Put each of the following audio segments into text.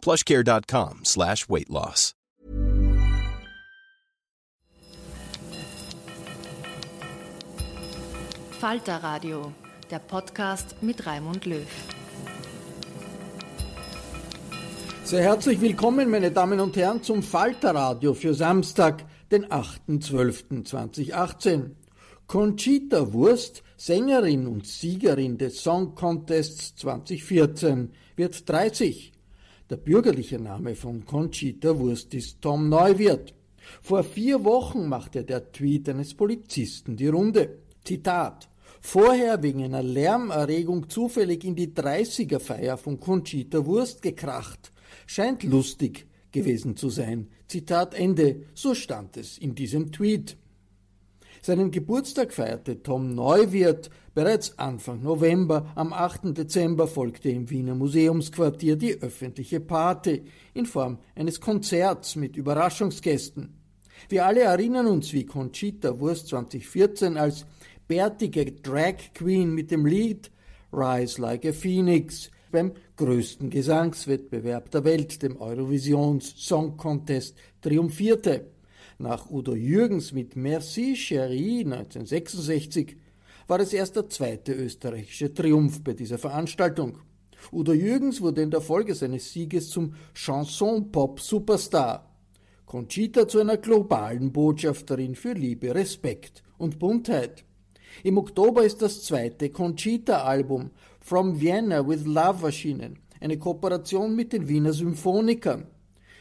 plushcare.com slash weight loss. Falter Radio, der Podcast mit Raimund Löw. Sehr herzlich willkommen, meine Damen und Herren, zum Falter Radio für Samstag, den 8.12.2018. Conchita Wurst, Sängerin und Siegerin des Song Contests 2014, wird 30. Der bürgerliche Name von Conchita Wurst ist Tom Neuwirth. Vor vier Wochen machte der Tweet eines Polizisten die Runde. Zitat. Vorher wegen einer Lärmerregung zufällig in die 30er-Feier von Conchita Wurst gekracht. Scheint lustig gewesen zu sein. Zitat Ende. So stand es in diesem Tweet. Seinen Geburtstag feierte Tom Neuwirth bereits Anfang November. Am 8. Dezember folgte im Wiener Museumsquartier die öffentliche Party in Form eines Konzerts mit Überraschungsgästen. Wir alle erinnern uns, wie Conchita Wurst 2014 als bärtige Drag Queen mit dem Lied Rise Like a Phoenix beim größten Gesangswettbewerb der Welt, dem Eurovisions Song Contest, triumphierte. Nach Udo Jürgens mit Merci Chérie 1966 war es erst der zweite österreichische Triumph bei dieser Veranstaltung. Udo Jürgens wurde in der Folge seines Sieges zum Chanson-Pop-Superstar. Conchita zu einer globalen Botschafterin für Liebe, Respekt und Buntheit. Im Oktober ist das zweite Conchita-Album From Vienna with Love erschienen, eine Kooperation mit den Wiener Symphonikern.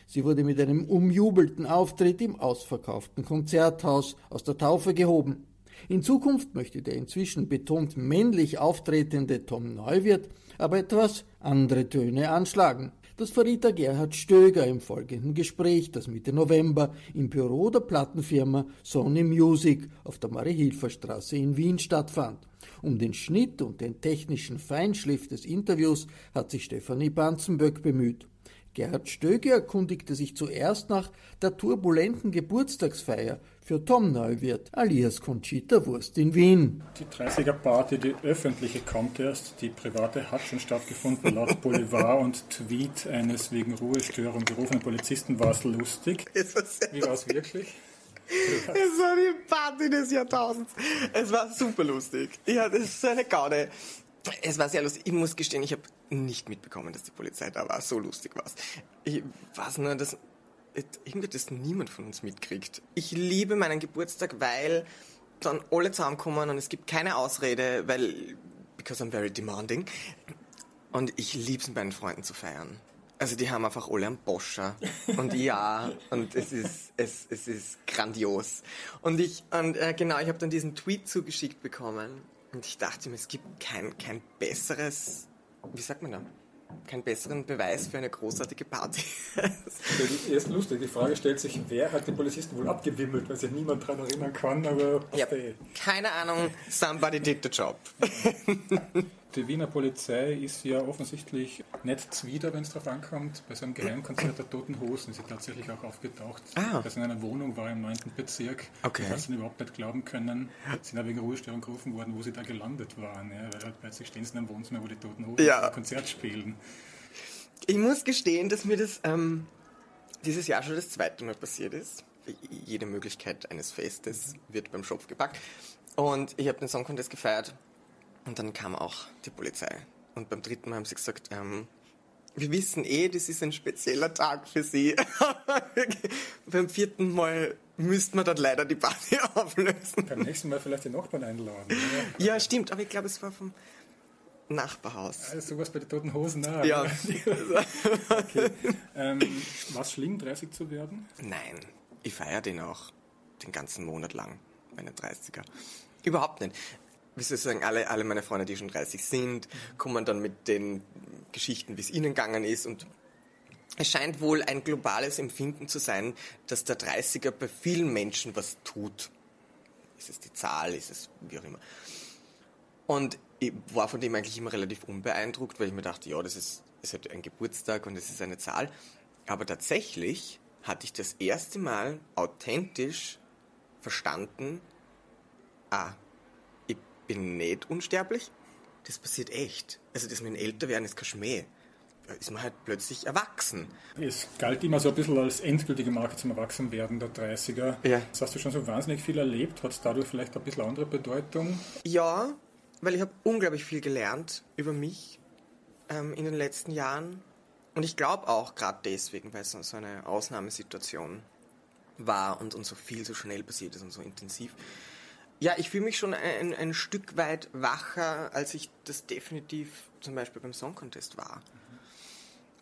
Sie wurde mit einem umjubelten Auftritt im ausverkauften Konzerthaus aus der Taufe gehoben. In Zukunft möchte der inzwischen betont männlich auftretende Tom Neuwirth aber etwas andere Töne anschlagen. Das verriet der Gerhard Stöger im folgenden Gespräch, das Mitte November im Büro der Plattenfirma Sony Music auf der Marie-Hilfer-Straße in Wien stattfand. Um den Schnitt und den technischen Feinschliff des Interviews hat sich Stefanie Banzenböck bemüht. Gerhard Stöge erkundigte sich zuerst nach der turbulenten Geburtstagsfeier für Tom Neuwirth alias Conchita Wurst in Wien. Die 30er Party, die öffentliche kommt erst, die private hat schon stattgefunden. Laut Boulevard und Tweet eines wegen Ruhestörung gerufenen Polizisten war es lustig. Wie war es wirklich? Es war die Party des Jahrtausends. Es war super lustig. Ja, das ist so eine Gaude. Es war sehr lustig. Ich muss gestehen, ich habe nicht mitbekommen, dass die Polizei da war. So lustig war es. Ich weiß nur, dass irgendwie das niemand von uns mitkriegt. Ich liebe meinen Geburtstag, weil dann alle zusammenkommen und es gibt keine Ausrede, weil because I'm very demanding. Und ich liebe es, mit meinen Freunden zu feiern. Also die haben einfach alle einen Boscher. Und ja, und es ist, es, es ist grandios. Und ich, und äh, genau, ich habe dann diesen Tweet zugeschickt bekommen und ich dachte mir, es gibt kein, kein besseres, wie sagt man da? Keinen besseren Beweis für eine großartige Party. ist lustig, die Frage stellt sich, wer hat die Polizisten wohl abgewimmelt, weil sich niemand daran erinnern kann, aber ja, keine Ahnung, somebody did the job. Die Wiener Polizei ist ja offensichtlich nicht zwider, wenn es darauf ankommt. Bei so einem Geheimkonzert der Toten Hosen ist sie tatsächlich auch aufgetaucht. Ah. Dass in einer Wohnung war im 9. Bezirk. Okay. Hast du überhaupt nicht glauben können. Sind ja wegen Ruhestörung gerufen worden, wo sie da gelandet waren. Ja, weil halt plötzlich stehen sie in einem Wohnzimmer, wo die Toten Hosen ja. Konzert spielen. Ich muss gestehen, dass mir das ähm, dieses Jahr schon das zweite Mal passiert ist. Jede Möglichkeit eines Festes wird beim Schopf gepackt. Und ich habe den Song Contest gefeiert und dann kam auch die Polizei. Und beim dritten Mal haben sie gesagt, ähm, wir wissen eh, das ist ein spezieller Tag für Sie. beim vierten Mal müssten wir dann leider die Party auflösen. Beim nächsten Mal vielleicht die Nachbarn einladen. Oder? Ja, stimmt, aber ich glaube, es war vom Nachbarhaus. Also sowas bei den Toten Hosen auch. Ja. okay. ähm, war es schlimm, 30 zu werden? Nein, ich feiere den auch den ganzen Monat lang, meine 30er. Überhaupt nicht wie soll ich sagen, alle, alle meine Freunde, die schon 30 sind, kommen dann mit den Geschichten, wie es ihnen gegangen ist und es scheint wohl ein globales Empfinden zu sein, dass der 30er bei vielen Menschen was tut. Ist es die Zahl, ist es wie auch immer. Und ich war von dem eigentlich immer relativ unbeeindruckt, weil ich mir dachte, ja, das ist, ist halt ein Geburtstag und es ist eine Zahl. Aber tatsächlich hatte ich das erste Mal authentisch verstanden, ah, bin nicht unsterblich. Das passiert echt. Also das mit dem Älterwerden ist kein Schmäh. Da ist man halt plötzlich erwachsen. Es galt immer so ein bisschen als endgültige Marke zum Erwachsenwerden der 30er. Ja. Das hast du schon so wahnsinnig viel erlebt. Hat es dadurch vielleicht ein bisschen andere Bedeutung? Ja, weil ich habe unglaublich viel gelernt über mich ähm, in den letzten Jahren. Und ich glaube auch gerade deswegen, weil es so eine Ausnahmesituation war und, und so viel so schnell passiert ist und so intensiv. Ja, ich fühle mich schon ein, ein Stück weit wacher, als ich das definitiv zum Beispiel beim Song Contest war.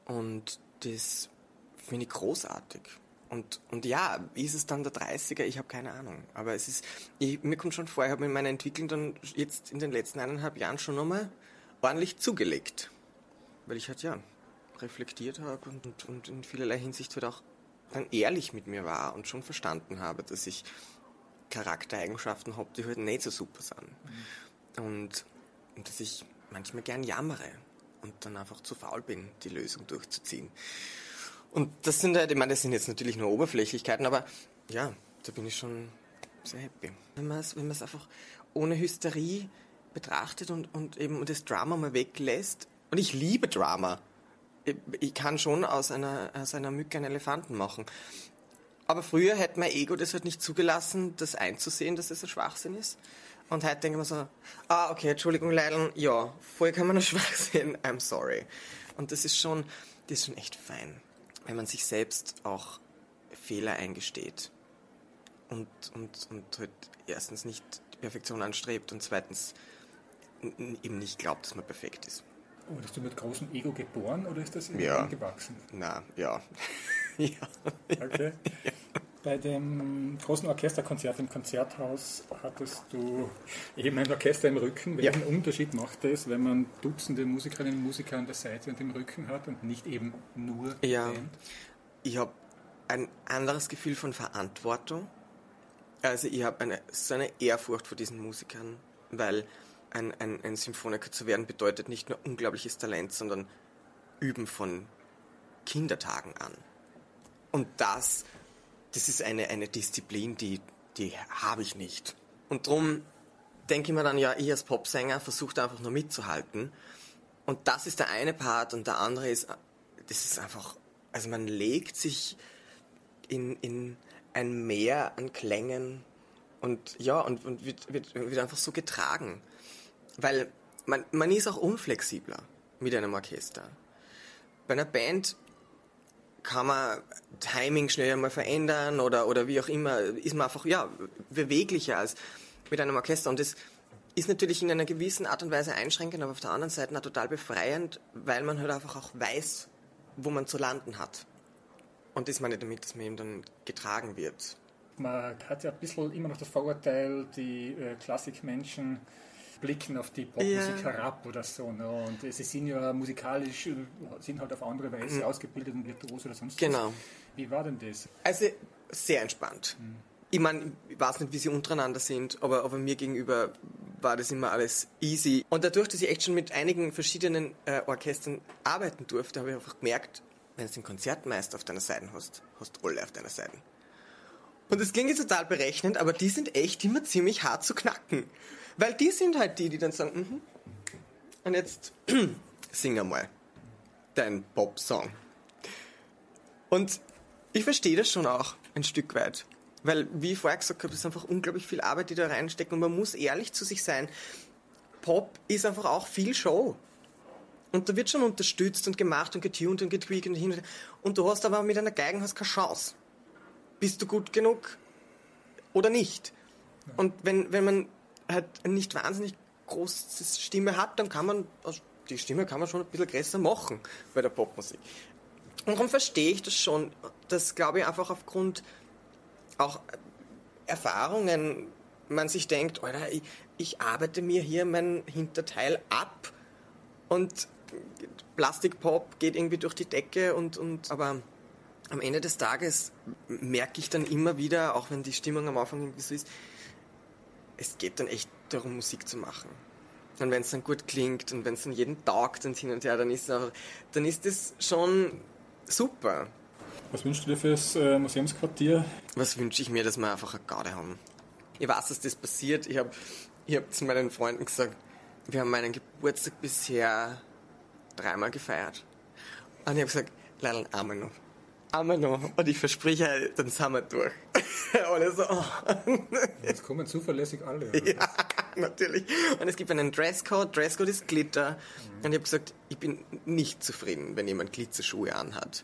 Und das finde ich großartig. Und, und ja, ist es dann der 30er? Ich habe keine Ahnung. Aber es ist, ich, mir kommt schon vor, ich habe in meiner Entwicklung dann jetzt in den letzten eineinhalb Jahren schon nochmal ordentlich zugelegt. Weil ich halt ja reflektiert habe und, und, und in vielerlei Hinsicht halt auch dann ehrlich mit mir war und schon verstanden habe, dass ich Charaktereigenschaften habe, die halt nicht so super sind. Mhm. Und, und dass ich manchmal gern jammere und dann einfach zu faul bin, die Lösung durchzuziehen. Und das sind halt, ich meine, das sind jetzt natürlich nur Oberflächlichkeiten, aber ja, da bin ich schon sehr happy. Wenn man es wenn einfach ohne Hysterie betrachtet und, und eben das Drama mal weglässt. Und ich liebe Drama. Ich, ich kann schon aus einer, aus einer Mücke einen Elefanten machen. Aber früher hätte mein Ego das halt nicht zugelassen, das einzusehen, dass das ein Schwachsinn ist. Und heute denke ich mir so, ah, okay, Entschuldigung, Leideln, ja, voll kann man nur schwach sehen, I'm sorry. Und das ist schon, das ist schon echt fein, wenn man sich selbst auch Fehler eingesteht. Und, und, und halt erstens nicht die Perfektion anstrebt und zweitens eben nicht glaubt, dass man perfekt ist. Wurdest du mit großem Ego geboren oder ist das ja. gewachsen? Na, ja. ja. Okay. Ja. Bei dem großen Orchesterkonzert im Konzerthaus hattest du eben ein Orchester im Rücken. Welchen ja. Unterschied macht es, wenn man Dutzende Musikerinnen und Musiker an der Seite und im Rücken hat und nicht eben nur ja. Band? Ich habe ein anderes Gefühl von Verantwortung. Also ich habe so eine Ehrfurcht vor diesen Musikern, weil ein, ein, ein Symphoniker zu werden bedeutet nicht nur unglaubliches Talent, sondern Üben von Kindertagen an. Und das das ist eine, eine Disziplin, die, die habe ich nicht. Und darum denke ich mir dann, ja, ich als Popsänger versuche einfach nur mitzuhalten. Und das ist der eine Part und der andere ist, das ist einfach, also man legt sich in, in ein Meer an Klängen und ja, und, und wird, wird, wird einfach so getragen. Weil man, man ist auch unflexibler mit einem Orchester. Bei einer Band kann man Timing schnell einmal verändern oder, oder wie auch immer, ist man einfach, ja, beweglicher als mit einem Orchester. Und das ist natürlich in einer gewissen Art und Weise einschränkend, aber auf der anderen Seite auch total befreiend, weil man halt einfach auch weiß, wo man zu landen hat. Und das meine ich damit, dass man eben dann getragen wird. Man hat ja ein bisschen immer noch das Vorurteil, die äh, Klassikmenschen blicken auf die Popmusik ja. herab oder so. Ne? Und sie sind ja musikalisch, sind halt auf andere Weise mhm. ausgebildet und virtuos oder sonst genau. was. Wie war denn das? Also sehr entspannt. Mhm. Ich meine, ich weiß nicht, wie sie untereinander sind, aber, aber mir gegenüber war das immer alles easy. Und dadurch, dass ich echt schon mit einigen verschiedenen äh, Orchestern arbeiten durfte, habe ich einfach gemerkt, wenn du den Konzertmeister auf deiner Seite hast, hast du alle auf deiner Seite. Und das klingt jetzt total berechnend, aber die sind echt immer ziemlich hart zu knacken. Weil die sind halt die, die dann sagen, mhm. und jetzt sing einmal dein Pop-Song. Und ich verstehe das schon auch ein Stück weit. Weil, wie ich vorher gesagt habe, es ist einfach unglaublich viel Arbeit, die da reinsteckt und man muss ehrlich zu sich sein. Pop ist einfach auch viel Show. Und da wird schon unterstützt und gemacht und getuned und getweakt und hin und her. Und du hast aber mit einer Geigen hast keine Chance. Bist du gut genug oder nicht? Und wenn, wenn man halt nicht wahnsinnig große Stimme hat, dann kann man, also die Stimme kann man schon ein bisschen größer machen bei der Popmusik. Und darum verstehe ich das schon, dass, glaube ich, einfach aufgrund auch Erfahrungen man sich denkt, Alter, ich, ich arbeite mir hier mein Hinterteil ab und Plastikpop geht irgendwie durch die Decke und, und aber am Ende des Tages merke ich dann immer wieder, auch wenn die Stimmung am Anfang irgendwie so ist, es geht dann echt darum, Musik zu machen. Und wenn es dann gut klingt und wenn es dann jeden taugt und hin und her, dann ist es dann ist das schon super. Was wünschst du dir fürs äh, Museumsquartier? Was wünsche ich mir, dass wir einfach eine Garde haben? Ich weiß, dass das passiert. Ich habe ich hab zu meinen Freunden gesagt, wir haben meinen Geburtstag bisher dreimal gefeiert. Und ich habe gesagt, leider einmal noch. Einmal noch. Und ich verspreche, dann sind wir durch. Alle so. Jetzt kommen zuverlässig alle. Ja, natürlich. Und es gibt einen Dresscode. Dresscode ist Glitter. Mhm. Und ich habe gesagt, ich bin nicht zufrieden, wenn jemand Glitzerschuhe anhat.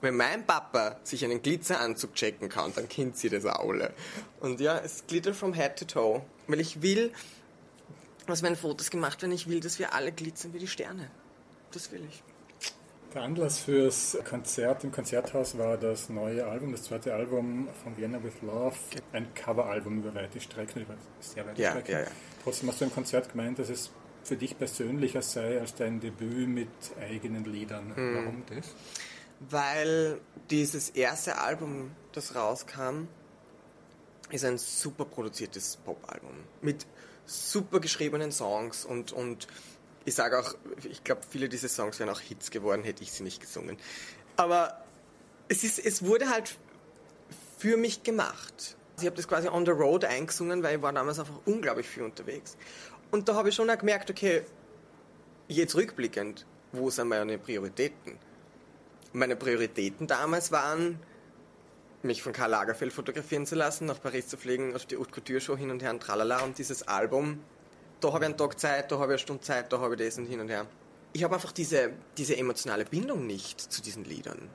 Wenn mein Papa sich einen Glitzeranzug checken kann, dann kennt sie das auch alle. Und ja, es glitter from head to toe. Weil ich will, was meine Fotos gemacht werden, ich will, dass wir alle glitzern wie die Sterne. Das will ich. Der Anlass fürs Konzert im Konzerthaus war das neue Album, das zweite Album von Vienna with Love. Ein Coveralbum über weite Strecken, über sehr weite ja, Strecken. Ja, ja. Trotzdem hast du im Konzert gemeint, dass es für dich persönlicher sei als dein Debüt mit eigenen Liedern. Mhm. Warum das? weil dieses erste Album, das rauskam, ist ein super produziertes Popalbum mit super geschriebenen Songs und, und ich sage auch, ich glaube, viele dieser Songs wären auch Hits geworden, hätte ich sie nicht gesungen. Aber es, ist, es wurde halt für mich gemacht. Ich habe das quasi on the road eingesungen, weil ich war damals einfach unglaublich viel unterwegs. Und da habe ich schon auch gemerkt, okay, jetzt rückblickend, wo sind meine Prioritäten? meine Prioritäten damals waren, mich von Karl Lagerfeld fotografieren zu lassen, nach Paris zu fliegen, auf die Haute Couture Show hin und her und tralala und dieses Album. Da habe ich einen Tag Zeit, da habe ich eine Stunde Zeit, da habe ich das und hin und her. Ich habe einfach diese, diese emotionale Bindung nicht zu diesen Liedern.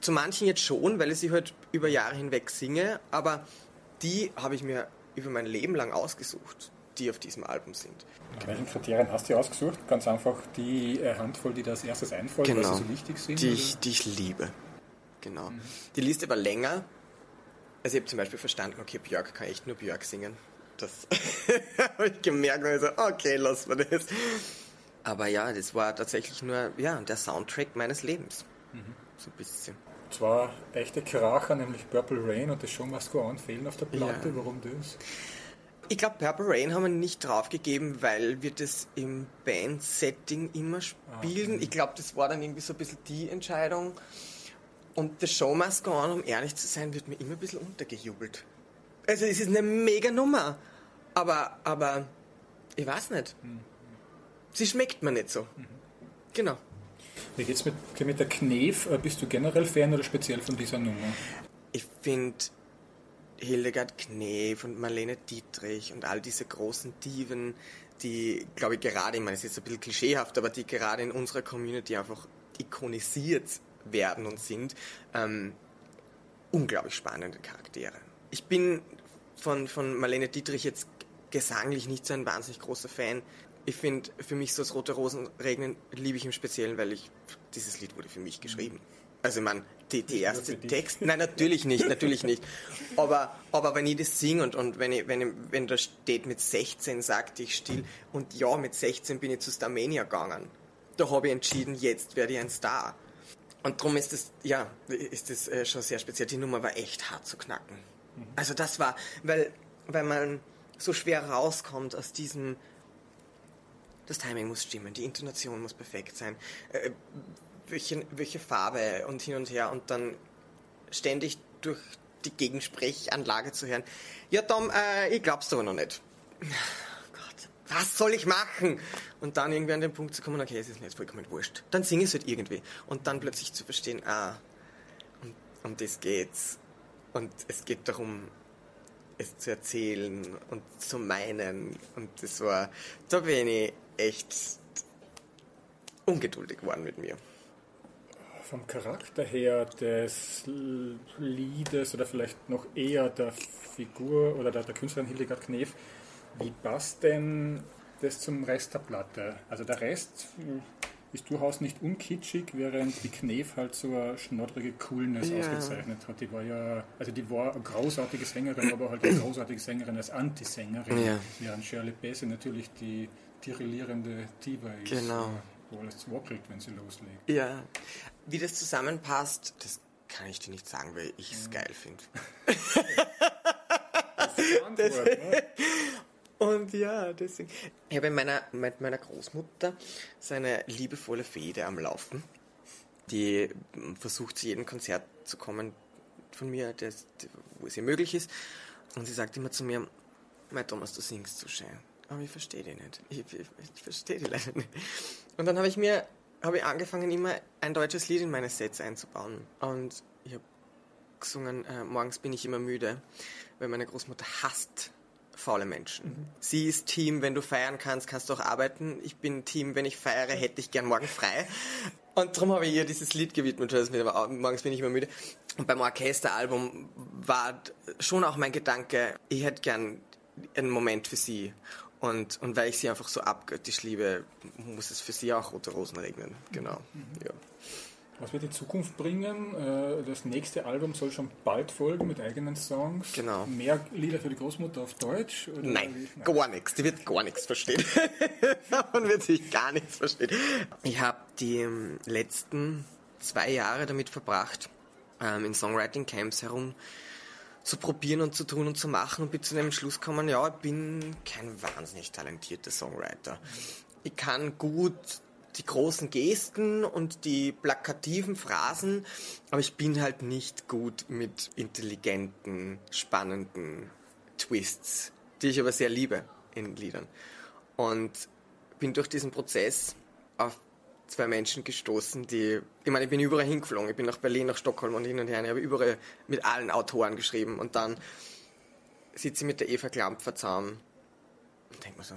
Zu manchen jetzt schon, weil ich sie halt über Jahre hinweg singe, aber die habe ich mir über mein Leben lang ausgesucht die auf diesem Album sind. Nach welchen Kriterien hast du ausgesucht? Ganz einfach die äh, Handvoll, die da als erstes einfällt, genau. weil sie so wichtig sind? Die ich, die ich liebe. Genau. Mhm. Die Liste war länger. Also ich habe zum Beispiel verstanden, okay, Björk kann echt nur Björk singen. Das habe ich gemerkt, also okay, lass mal das. Aber ja, das war tatsächlich nur ja, der Soundtrack meines Lebens. Mhm. So ein bisschen. Zwei echte Kracher, nämlich Purple Rain und das Show Must Go On fehlen auf der Platte. Ja. Warum das? Ich glaube, Purple Rain haben wir nicht draufgegeben, weil wir das im Band-Setting immer spielen. Ah, ich glaube, das war dann irgendwie so ein bisschen die Entscheidung. Und The Show Must Go On, um ehrlich zu sein, wird mir immer ein bisschen untergejubelt. Also es ist eine mega Nummer. Aber, aber, ich weiß nicht. Mhm. Sie schmeckt mir nicht so. Mhm. Genau. Wie geht's mit, mit der Knef? Bist du generell Fan oder speziell von dieser Nummer? Ich finde Hildegard Knef und Marlene Dietrich und all diese großen Diven, die, glaube ich, gerade, ich meine, es ist ein bisschen klischeehaft, aber die gerade in unserer Community einfach ikonisiert werden und sind, ähm, unglaublich spannende Charaktere. Ich bin von, von Marlene Dietrich jetzt gesanglich nicht so ein wahnsinnig großer Fan. Ich finde, für mich so das Rote Rosen regnen liebe ich im Speziellen, weil ich, dieses Lied wurde für mich geschrieben. Also meine, die, die erste Text, nein, natürlich nicht, natürlich nicht. Aber, aber wenn ich das singe und, und wenn, ich, wenn, ich, wenn da steht, mit 16 sagte ich still und ja, mit 16 bin ich zu Starmania gegangen. Da habe ich entschieden, jetzt werde ich ein Star. Und darum ist das, ja, ist das äh, schon sehr speziell. Die Nummer war echt hart zu knacken. Mhm. Also das war, weil, weil man so schwer rauskommt aus diesem, das Timing muss stimmen, die Intonation muss perfekt sein. Äh, welche, welche Farbe und hin und her und dann ständig durch die Gegensprechanlage zu hören. Ja, Tom, äh, ich glaub's aber noch nicht. Gott, was soll ich machen? Und dann irgendwie an den Punkt zu kommen, okay, es ist mir jetzt vollkommen wurscht. Dann singe ich es halt irgendwie. Und dann plötzlich zu verstehen, ah, um, um das geht's. Und es geht darum, es zu erzählen und zu meinen. Und das war, da bin ich echt ungeduldig geworden mit mir vom Charakter her des Liedes oder vielleicht noch eher der Figur oder der, der Künstlerin Hildegard Knef, wie passt denn das zum Rest der Platte? Also der Rest ist durchaus nicht unkitschig, während die Knef halt so eine schnoddrige Coolness ja. ausgezeichnet hat. Die war ja, also die war eine großartige Sängerin, aber halt eine großartige Sängerin als Antisängerin, ja. während Shirley Bassey natürlich die tirillierende Diva ist. Genau. wo alles wackelt, wenn sie loslegt. Ja. Wie das zusammenpasst, das kann ich dir nicht sagen, weil ich es geil finde. Das, ne? Und ja, deswegen. Ich habe meiner, mit meiner Großmutter so eine liebevolle Fehde am Laufen. Die versucht zu jedem Konzert zu kommen von mir, das, wo es ihr möglich ist. Und sie sagt immer zu mir, mein Thomas, du singst so schön. Aber ich verstehe dich nicht. Ich, ich, ich verstehe dich leider nicht. Und dann habe ich mir habe ich angefangen, immer ein deutsches Lied in meine Sets einzubauen. Und ich habe gesungen, äh, morgens bin ich immer müde, weil meine Großmutter hasst faule Menschen. Mhm. Sie ist Team, wenn du feiern kannst, kannst du auch arbeiten. Ich bin Team, wenn ich feiere, hätte ich gern morgen frei. Und darum habe ich ihr dieses Lied gewidmet, das mit, morgens bin ich immer müde. Und beim Orchesteralbum war schon auch mein Gedanke, ich hätte gern einen Moment für sie. Und, und weil ich sie einfach so abgöttisch liebe, muss es für sie auch rote Rosen regnen. Genau. Mhm. Ja. Was wird die Zukunft bringen? Äh, das nächste Album soll schon bald folgen mit eigenen Songs. Genau. Mehr Lieder für die Großmutter auf Deutsch? Nein, Nein, gar nichts. Die wird gar nichts verstehen. Davon wird sich gar nichts verstehen. Ich habe die ähm, letzten zwei Jahre damit verbracht, ähm, in Songwriting-Camps herum zu probieren und zu tun und zu machen und bin zu dem Schluss kommen, ja, ich bin kein wahnsinnig talentierter Songwriter. Ich kann gut die großen Gesten und die plakativen Phrasen, aber ich bin halt nicht gut mit intelligenten, spannenden Twists, die ich aber sehr liebe in Liedern. Und bin durch diesen Prozess auf zwei Menschen gestoßen, die, ich meine, ich bin überall hingeflogen, ich bin nach Berlin, nach Stockholm und hin und her, ich habe überall mit allen Autoren geschrieben. Und dann sitze ich mit der Eva Klampfer zusammen und denke mir so,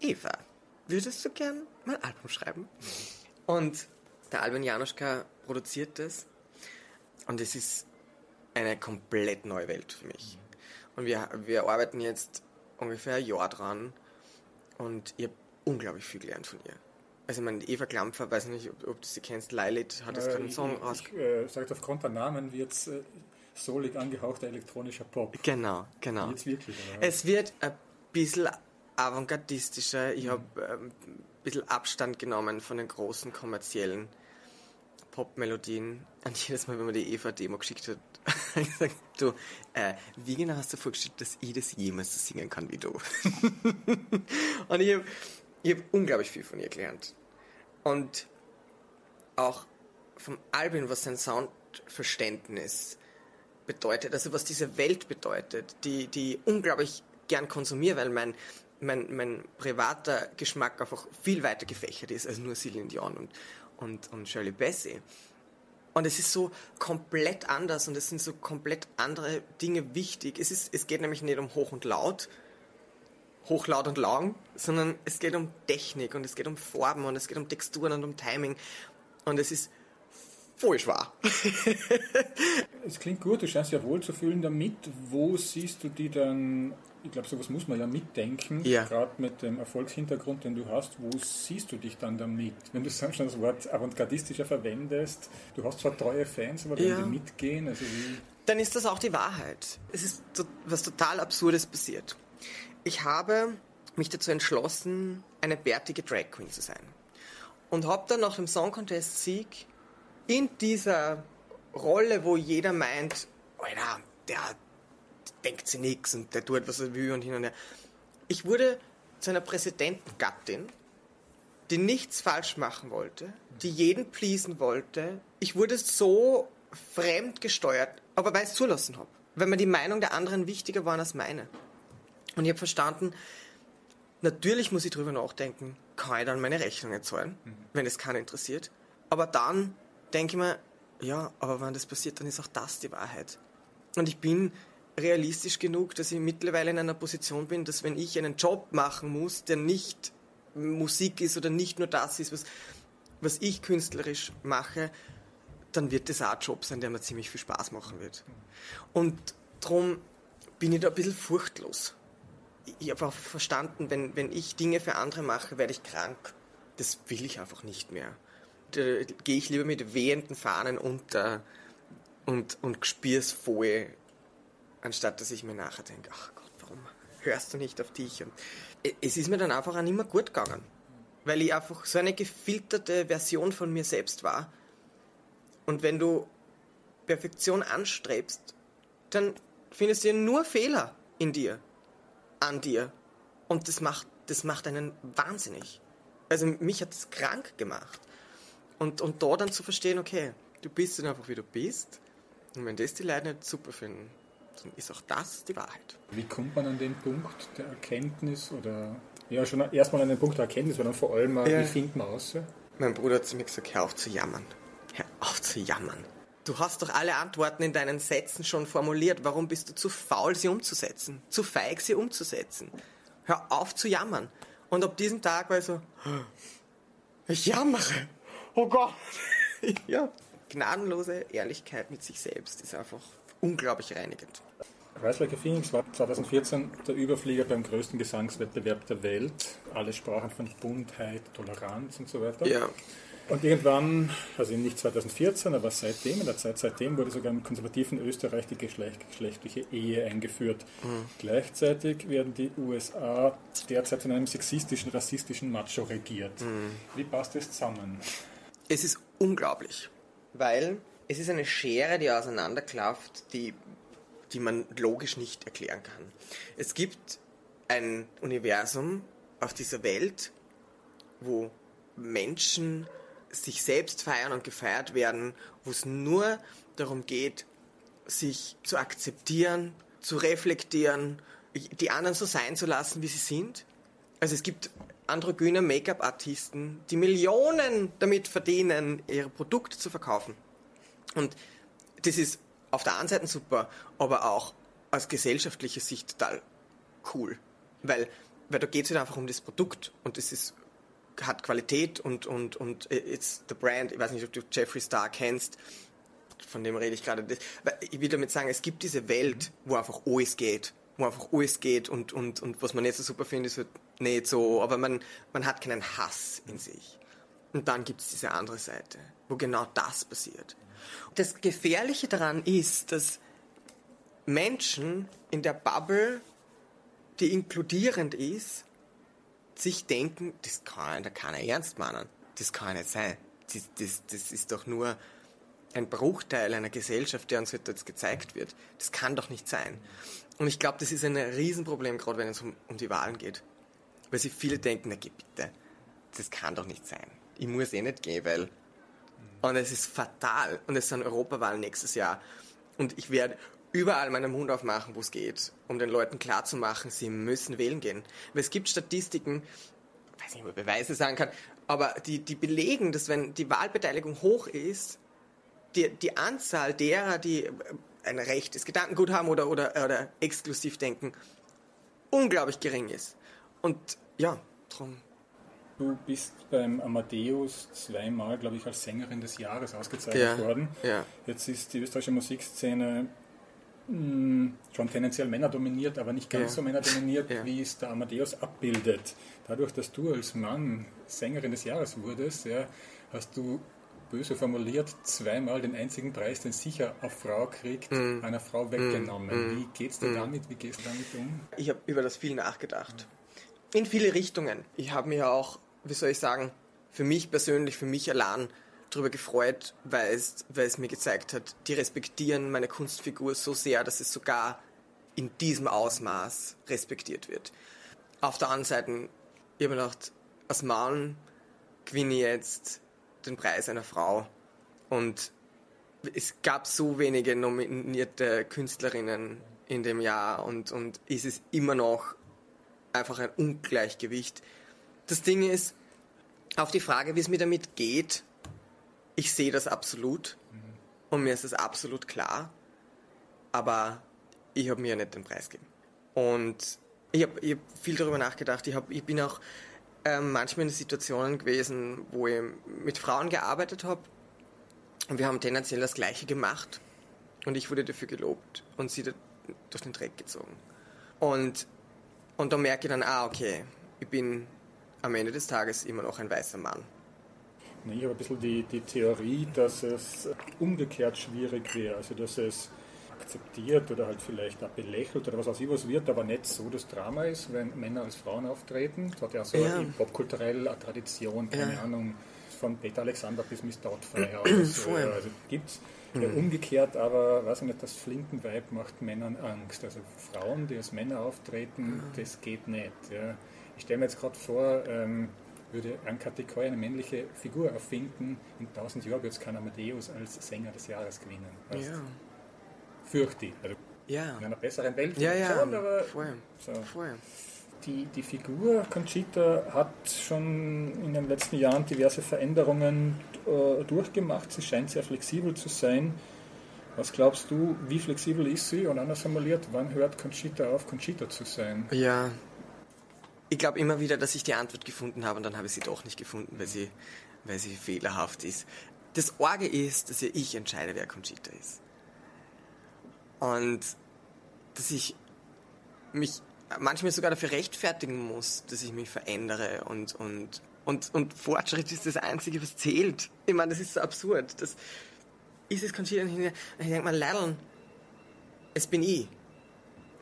Eva, würdest du gern mal ein Album schreiben? Und der Albin Januszka produziert das. Und es ist eine komplett neue Welt für mich. Und wir, wir arbeiten jetzt ungefähr ein Jahr dran und ich habe unglaublich viel gelernt von ihr. Also ich meine, Eva Klampfer, weiß nicht, ob, ob du sie kennst, Lilith hat jetzt äh, einen Song raus. Ich äh, sage aufgrund der Namen wird es äh, solig angehauchter elektronischer Pop. Genau, genau. Jetzt wirklich, Es wird ein bisschen avantgardistischer. Ich habe ähm, ein bisschen Abstand genommen von den großen kommerziellen Pop-Melodien. Und jedes Mal, wenn man die Eva-Demo geschickt hat, gesagt, du, äh, wie genau hast du vorgestellt, dass ich das jemals so singen kann wie du? und ich habe hab unglaublich viel von ihr gelernt. Und auch vom Albin, was sein Soundverständnis bedeutet, also was diese Welt bedeutet, die, die unglaublich gern konsumiere, weil mein, mein, mein privater Geschmack einfach viel weiter gefächert ist als nur Celine Dion und, und, und Shirley Bassey. Und es ist so komplett anders und es sind so komplett andere Dinge wichtig. Es, ist, es geht nämlich nicht um hoch und laut, hoch, laut und lang, sondern es geht um Technik und es geht um Farben und es geht um Texturen und um Timing. Und es ist voll schwer. es klingt gut, du scheinst ja wohl zu fühlen damit. Wo siehst du die dann ich glaube, sowas muss man ja mitdenken, ja. gerade mit dem Erfolgshintergrund, den du hast. Wo siehst du dich dann damit? Wenn du schon das Wort avantgardistischer verwendest, du hast zwar treue Fans, aber wenn ja. die mitgehen, also wie... Dann ist das auch die Wahrheit. Es ist was total Absurdes passiert. Ich habe mich dazu entschlossen, eine bärtige Drag Queen zu sein. Und habe dann nach dem Song Contest Sieg in dieser Rolle, wo jeder meint, Alter, der denkt sie nichts und der tut, was er will und hin und her. Ich wurde zu einer Präsidentengattin, die nichts falsch machen wollte, die jeden pleasen wollte. Ich wurde so fremd gesteuert, aber weil ich es zulassen habe. Weil mir die Meinung der anderen wichtiger war als meine. Und ich habe verstanden, natürlich muss ich drüber nachdenken, kann ich dann meine Rechnungen zahlen, mhm. wenn es keinen interessiert. Aber dann denke ich mir, ja, aber wenn das passiert, dann ist auch das die Wahrheit. Und ich bin realistisch genug, dass ich mittlerweile in einer Position bin, dass wenn ich einen Job machen muss, der nicht Musik ist oder nicht nur das ist, was, was ich künstlerisch mache, dann wird das auch ein Job sein, der mir ziemlich viel Spaß machen wird. Und darum bin ich da ein bisschen furchtlos. Ich habe auch verstanden, wenn, wenn ich Dinge für andere mache, werde ich krank. Das will ich einfach nicht mehr. Da gehe ich lieber mit wehenden Fahnen unter und, und spüre es voll, anstatt dass ich mir nachher denke, ach Gott, warum hörst du nicht auf dich? Und es ist mir dann einfach auch nicht mehr gut gegangen, weil ich einfach so eine gefilterte Version von mir selbst war. Und wenn du Perfektion anstrebst, dann findest du nur Fehler in dir, an dir. Und das macht, das macht einen wahnsinnig. Also mich hat es krank gemacht. Und, und da dann zu verstehen, okay, du bist dann einfach wie du bist. Und wenn das die Leute nicht super finden, dann ist auch das die Wahrheit. Wie kommt man an den Punkt der Erkenntnis oder ja schon erstmal an den Punkt der Erkenntnis, sondern vor allem, ja. wie findet man aus? Mein Bruder hat zu mir gesagt, hör auf zu jammern. Hör auf zu jammern. Du hast doch alle Antworten in deinen Sätzen schon formuliert. Warum bist du zu faul, sie umzusetzen? Zu feig, sie umzusetzen? Hör auf zu jammern. Und ab diesem Tag war ich so, ich jammere. Oh Gott. ja. Gnadenlose Ehrlichkeit mit sich selbst ist einfach unglaublich reinigend. Reislager Phoenix war 2014 der Überflieger beim größten Gesangswettbewerb der Welt. Alle sprachen von Buntheit, Toleranz und so weiter. Ja. Und irgendwann, also nicht 2014, aber seitdem, in der Zeit seitdem, wurde sogar im konservativen Österreich die geschlechtliche Ehe eingeführt. Mhm. Gleichzeitig werden die USA derzeit von einem sexistischen, rassistischen Macho regiert. Mhm. Wie passt das zusammen? Es ist unglaublich, weil es ist eine Schere, die auseinanderklafft, die, die man logisch nicht erklären kann. Es gibt ein Universum auf dieser Welt, wo Menschen sich selbst feiern und gefeiert werden, wo es nur darum geht, sich zu akzeptieren, zu reflektieren, die anderen so sein zu lassen, wie sie sind. Also es gibt androgyne Make-up-Artisten, die Millionen damit verdienen, ihre Produkte zu verkaufen. Und das ist auf der einen Seite super, aber auch aus gesellschaftlicher Sicht total cool. Weil, weil da geht es halt einfach um das Produkt und es ist, hat Qualität und, und, und it's the brand. Ich weiß nicht, ob du Jeffree Star kennst, von dem rede ich gerade. Ich will damit sagen, es gibt diese Welt, wo einfach alles geht. Wo einfach alles geht und, und, und was man nicht so super findet, ist halt nicht so, aber man, man hat keinen Hass in sich. Und dann gibt es diese andere Seite, wo genau das passiert. Das Gefährliche daran ist, dass Menschen in der Bubble, die inkludierend ist, sich denken, das kann da keiner ernst meinen. Das kann nicht sein. Das, das, das ist doch nur ein Bruchteil einer Gesellschaft, der uns jetzt gezeigt wird. Das kann doch nicht sein. Und ich glaube, das ist ein Riesenproblem, gerade wenn es um, um die Wahlen geht. Weil sich viele denken, na geh bitte, das kann doch nicht sein. Ich muss eh nicht gehen, weil und es ist fatal. Und es sind Europawahlen nächstes Jahr. Und ich werde überall meinen Mund aufmachen, wo es geht, um den Leuten klarzumachen, sie müssen wählen gehen. Weil es gibt Statistiken, ich weiß nicht, ob man Beweise sagen kann, aber die, die belegen, dass wenn die Wahlbeteiligung hoch ist, die, die Anzahl derer, die ein rechtes Gedankengut haben oder, oder, oder exklusiv denken, unglaublich gering ist. Und ja, darum Du bist beim Amadeus zweimal, glaube ich, als Sängerin des Jahres ausgezeichnet ja, worden. Ja. Jetzt ist die österreichische Musikszene mh, hm, schon tendenziell männerdominiert, aber nicht ganz ja. so männerdominiert, ja. wie es der Amadeus abbildet. Dadurch, dass du als Mann Sängerin des Jahres wurdest, ja, hast du böse formuliert zweimal den einzigen Preis, den sicher eine Frau kriegt, mm. einer Frau weggenommen. Mm. Wie geht's dir mm. damit? Wie gehst du damit um? Ich habe über das viel nachgedacht. In viele Richtungen. Ich habe mir auch wie soll ich sagen, für mich persönlich, für mich allein darüber gefreut, weil es, weil es mir gezeigt hat, die respektieren meine Kunstfigur so sehr, dass es sogar in diesem Ausmaß respektiert wird. Auf der anderen Seite, ich habe mir gedacht, als Mann gewinne ich jetzt den Preis einer Frau und es gab so wenige nominierte Künstlerinnen in dem Jahr und, und ist es immer noch einfach ein Ungleichgewicht. Das Ding ist, auf die Frage, wie es mir damit geht, ich sehe das absolut mhm. und mir ist es absolut klar, aber ich habe mir ja nicht den Preis gegeben. Und ich habe hab viel darüber nachgedacht. Ich, hab, ich bin auch ähm, manchmal in Situationen gewesen, wo ich mit Frauen gearbeitet habe und wir haben tendenziell das Gleiche gemacht und ich wurde dafür gelobt und sie durch den Dreck gezogen. Und, und da merke ich dann, ah, okay, ich bin am Ende des Tages immer noch ein weißer Mann. Ich habe ein bisschen die, die Theorie, dass es umgekehrt schwierig wäre, also dass es akzeptiert oder halt vielleicht auch belächelt oder was weiß ich was wird, aber nicht so das Drama ist, wenn Männer als Frauen auftreten. Das hat ja so ja. eine Tradition, keine ja. Ahnung, von Peter Alexander bis Miss Doubtfire oder so. Also gibt's. Ja, mhm. umgekehrt aber, weiß ich nicht, das Flinkenweib macht Männern Angst. Also Frauen, die als Männer auftreten, mhm. das geht nicht. Ja. Ich stelle mir jetzt gerade vor, ähm, würde ein Kategorie eine männliche Figur erfinden, in 1000 Jahren wird es kein Amadeus als Sänger des Jahres gewinnen. Weißt? Ja. Fürchte ich. Also ja. In einer besseren Welt ja, ja. schon, aber Voll. So. Voll. Die, die Figur Conchita hat schon in den letzten Jahren diverse Veränderungen äh, durchgemacht. Sie scheint sehr flexibel zu sein. Was glaubst du, wie flexibel ist sie? Und anders formuliert, wann hört Conchita auf, Conchita zu sein? Ja, ich glaube immer wieder, dass ich die Antwort gefunden habe und dann habe ich sie doch nicht gefunden, weil sie, weil sie fehlerhaft ist. Das Orge ist, dass ja ich entscheide, wer Conchita ist. Und dass ich mich manchmal sogar dafür rechtfertigen muss, dass ich mich verändere und, und, und, und Fortschritt ist das Einzige, was zählt. Ich meine, das ist so absurd. Das ist es Conchita und ich denke mal, Leideln, es bin ich.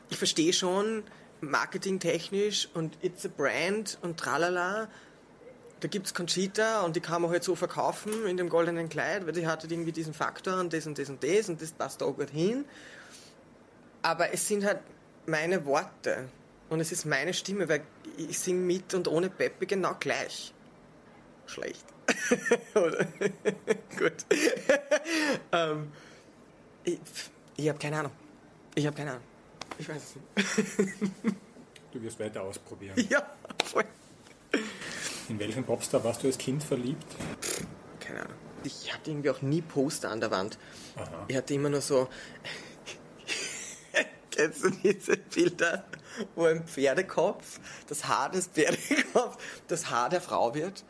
Ich verstehe schon, marketingtechnisch und It's a Brand und tralala. Da gibt es Conchita und die kann man halt so verkaufen in dem goldenen Kleid, weil die hat halt irgendwie diesen Faktor und das und das und das und das passt da gut hin. Aber es sind halt meine Worte und es ist meine Stimme, weil ich singe mit und ohne Peppe genau gleich. Schlecht. Oder? Gut. ähm, ich ich habe keine Ahnung. Ich habe keine Ahnung. Ich weiß es nicht. du wirst weiter ausprobieren. Ja, voll. In welchen Popstar warst du als Kind verliebt? Keine Ahnung. Ich hatte irgendwie auch nie Poster an der Wand. Aha. Ich hatte immer nur so. Kennst du diese Bilder, wo ein Pferdekopf, das Haar des Pferdekopfs, das Haar der Frau wird?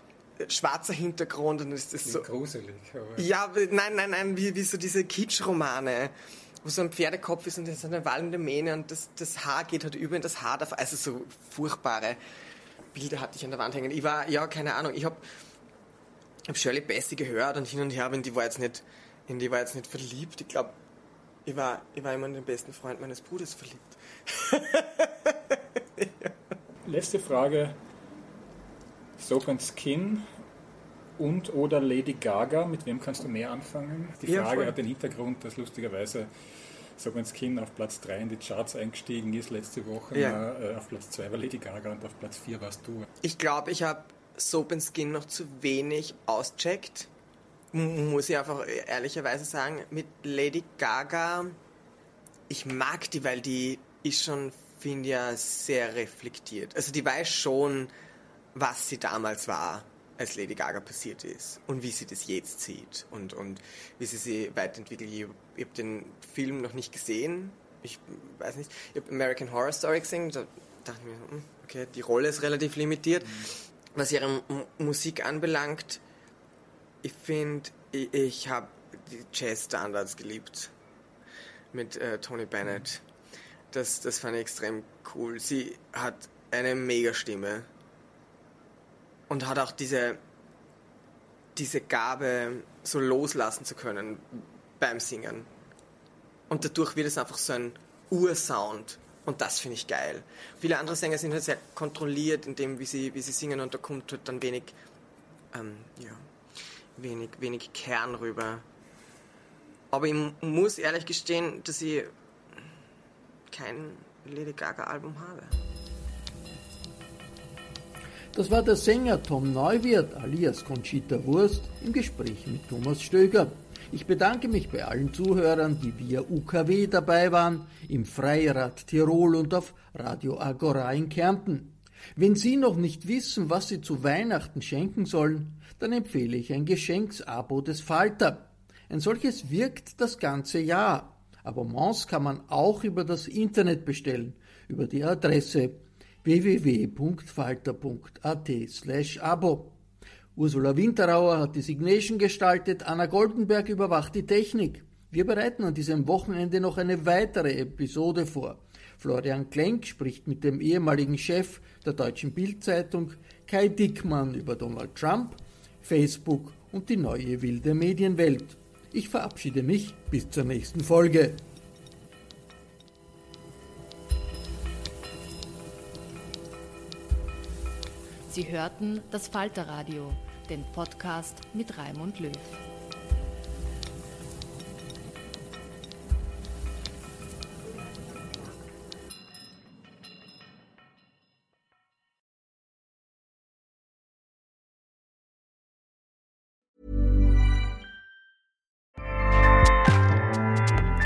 Schwarzer Hintergrund und ist das so. Gruselig. Aber. Ja, nein, nein, nein, wie, wie so diese Kitsch-Romane wo so ein Pferdekopf ist und ist eine wallende Mähne und das, das Haar geht halt über in das Haar. Also so furchtbare Bilder hatte ich an der Wand hängen. Ich war, ja, keine Ahnung, ich habe hab Shirley Bassey gehört und hin und her, aber in die war jetzt nicht, in die war jetzt nicht verliebt. Ich glaube, ich war, ich war immer in den besten Freund meines Bruders verliebt. Letzte Frage. Soap and Skin und oder Lady Gaga, mit wem kannst du mehr anfangen? Die Frage ja, hat den Hintergrund, dass lustigerweise Someone's Skin auf Platz 3 in die Charts eingestiegen ist letzte Woche. Ja. Äh, auf Platz 2 war Lady Gaga und auf Platz 4 warst du. Ich glaube, ich habe Soap Skin noch zu wenig auscheckt. Muss ich einfach ehrlicherweise sagen, mit Lady Gaga, ich mag die, weil die ist schon, finde ja, sehr reflektiert. Also die weiß schon, was sie damals war als Lady Gaga passiert ist und wie sie das jetzt sieht und, und wie sie sie weiterentwickelt. Ich, ich habe den Film noch nicht gesehen. Ich weiß nicht. Ich habe American Horror Story gesehen. Da dachte ich mir, hm, okay, die Rolle ist relativ limitiert. Was ihre M Musik anbelangt, ich finde, ich, ich habe die Jazz-Standards geliebt mit äh, Tony Bennett. Das, das fand ich extrem cool. Sie hat eine mega Stimme und hat auch diese, diese Gabe, so loslassen zu können beim Singen. Und dadurch wird es einfach so ein Ursound. Und das finde ich geil. Viele andere Sänger sind halt sehr kontrolliert in dem, wie sie, wie sie singen und da kommt halt dann wenig, ähm, ja, wenig, wenig Kern rüber. Aber ich muss ehrlich gestehen, dass ich kein Lady Gaga Album habe. Das war der Sänger Tom Neuwirth alias Conchita Wurst im Gespräch mit Thomas Stöger. Ich bedanke mich bei allen Zuhörern, die via UKW dabei waren, im Freirad Tirol und auf Radio Agora in Kärnten. Wenn Sie noch nicht wissen, was Sie zu Weihnachten schenken sollen, dann empfehle ich ein Geschenksabo des Falter. Ein solches wirkt das ganze Jahr Abonnements kann man auch über das Internet bestellen, über die Adresse www.falter.at/abo. Ursula Winterauer hat die Signation gestaltet, Anna Goldenberg überwacht die Technik. Wir bereiten an diesem Wochenende noch eine weitere Episode vor. Florian Klenk spricht mit dem ehemaligen Chef der Deutschen Bildzeitung Kai Dickmann über Donald Trump, Facebook und die neue wilde Medienwelt. Ich verabschiede mich bis zur nächsten Folge. Sie hörten das Falterradio, den Podcast mit Raimund Löw.